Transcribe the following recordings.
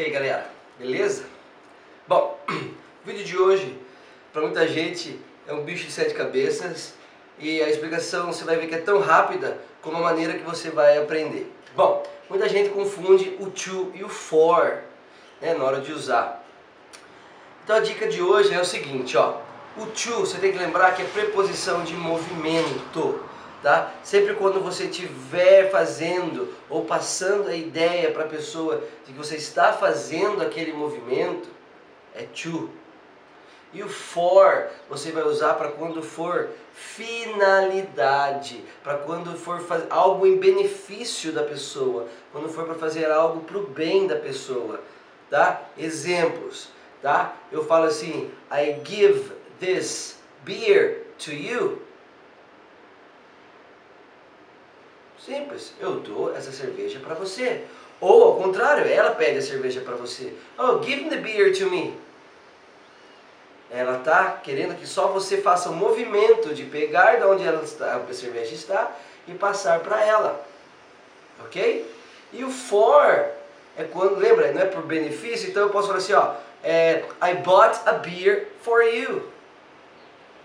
Aí galera, beleza? Bom, o vídeo de hoje, para muita gente, é um bicho de sete cabeças e a explicação você vai ver que é tão rápida como a maneira que você vai aprender. Bom, muita gente confunde o to e o for né, na hora de usar. Então a dica de hoje é o seguinte, ó, o to você tem que lembrar que é preposição de movimento tá? Sempre quando você estiver fazendo ou passando a ideia para a pessoa de que você está fazendo aquele movimento, é to. E o for você vai usar para quando for finalidade, para quando for algo em benefício da pessoa, quando for para fazer algo para o bem da pessoa, tá? Exemplos, tá? Eu falo assim, I give this beer to you Simples, eu dou essa cerveja para você. Ou ao contrário, ela pede a cerveja para você. Oh, give the beer to me. Ela está querendo que só você faça o movimento de pegar de onde ela está, a cerveja está e passar para ela. Ok? E o for é quando, lembra, não é por benefício, então eu posso falar assim, ó, é, I bought a beer for you.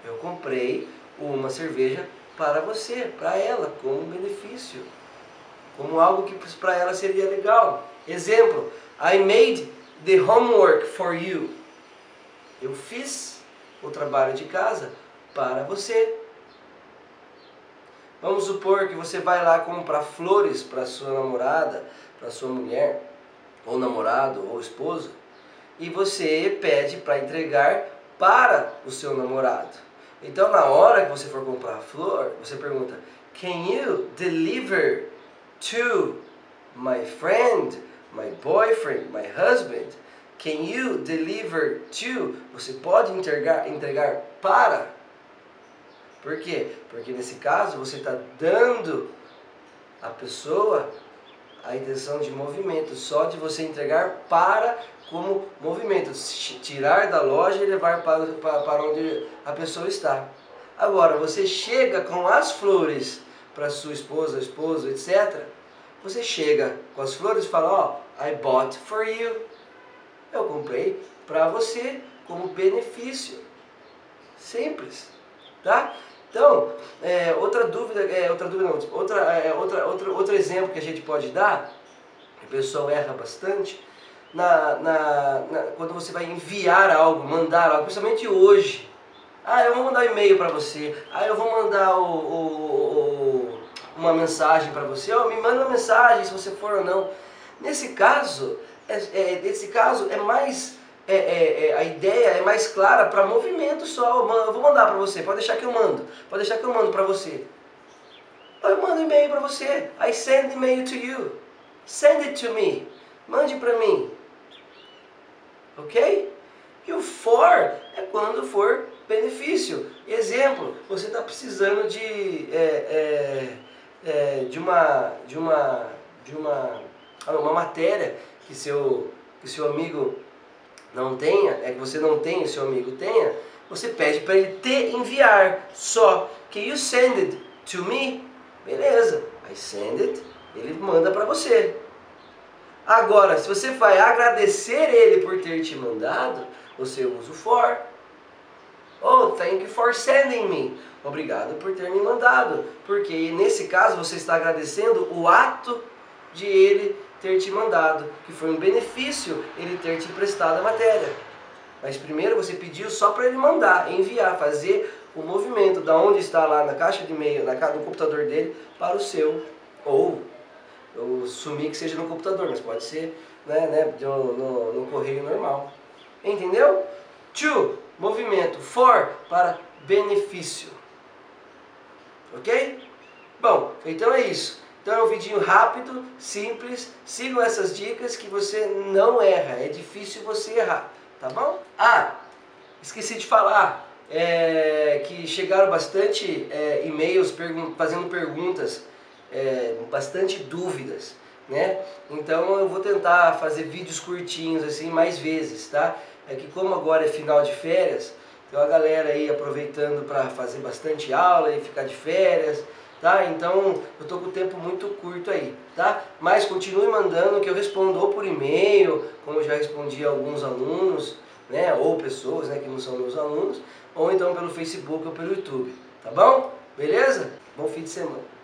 Eu comprei uma cerveja para você, para ela, como um benefício, como algo que para ela seria legal. Exemplo, I made the homework for you. Eu fiz o trabalho de casa para você. Vamos supor que você vai lá comprar flores para sua namorada, para sua mulher, ou namorado, ou esposa, e você pede para entregar para o seu namorado. Então, na hora que você for comprar a flor, você pergunta: Can you deliver to my friend, my boyfriend, my husband? Can you deliver to? Você pode entregar, entregar para? Por quê? Porque nesse caso você está dando à pessoa a intenção de movimento, só de você entregar para como movimento, tirar da loja e levar para, para, onde a pessoa está. Agora, você chega com as flores para sua esposa, esposo, etc. Você chega com as flores e fala, ó, oh, I bought for you. Eu comprei para você como benefício. Simples, tá? Então, é, outra dúvida, é, outra dúvida não, outra, é, outra, outro, outro exemplo que a gente pode dar, o pessoal erra bastante, na, na, na, quando você vai enviar algo, mandar algo, principalmente hoje. Ah, eu vou mandar um e-mail para você. Ah, eu vou mandar o, o, o uma mensagem para você. Oh, me manda uma mensagem se você for ou não. Nesse caso, é, é, nesse caso é mais é, é, é a ideia é mais clara para movimento só. Eu vou mandar para você. Pode deixar que eu mando. Pode deixar que eu mando para você. Eu mando e-mail para você. I send email to you. Send it to me. Mande para mim ok? E o for é quando for benefício. Exemplo, você está precisando de, é, é, é, de uma, de uma, de uma, uma matéria que seu, que seu amigo não tenha, é que você não e seu amigo tenha, você pede para ele te enviar só. Que you send it to me? Beleza, I send it, ele manda para você. Agora, se você vai agradecer ele por ter te mandado, você usa o for. Oh, thank you for sending me. Obrigado por ter me mandado. Porque nesse caso você está agradecendo o ato de ele ter te mandado, que foi um benefício ele ter te prestado a matéria. Mas primeiro você pediu só para ele mandar, enviar, fazer o movimento da onde está lá na caixa de e-mail, na no computador dele, para o seu ou eu sumi que seja no computador, mas pode ser né, né, no, no, no correio normal. Entendeu? To, movimento. For, para benefício. Ok? Bom, então é isso. Então é um vidinho rápido, simples. Sigam essas dicas que você não erra. É difícil você errar. Tá bom? Ah, esqueci de falar. É, que chegaram bastante é, e-mails pergun fazendo perguntas é, bastante dúvidas, né? Então eu vou tentar fazer vídeos curtinhos assim mais vezes, tá? É que como agora é final de férias, tem uma galera aí aproveitando para fazer bastante aula e ficar de férias, tá? Então eu tô com o tempo muito curto aí, tá? Mas continue mandando que eu respondo ou por e-mail, como já respondi a alguns alunos, né? Ou pessoas, né, que não são meus alunos, ou então pelo Facebook ou pelo YouTube, tá bom? Beleza? Bom fim de semana.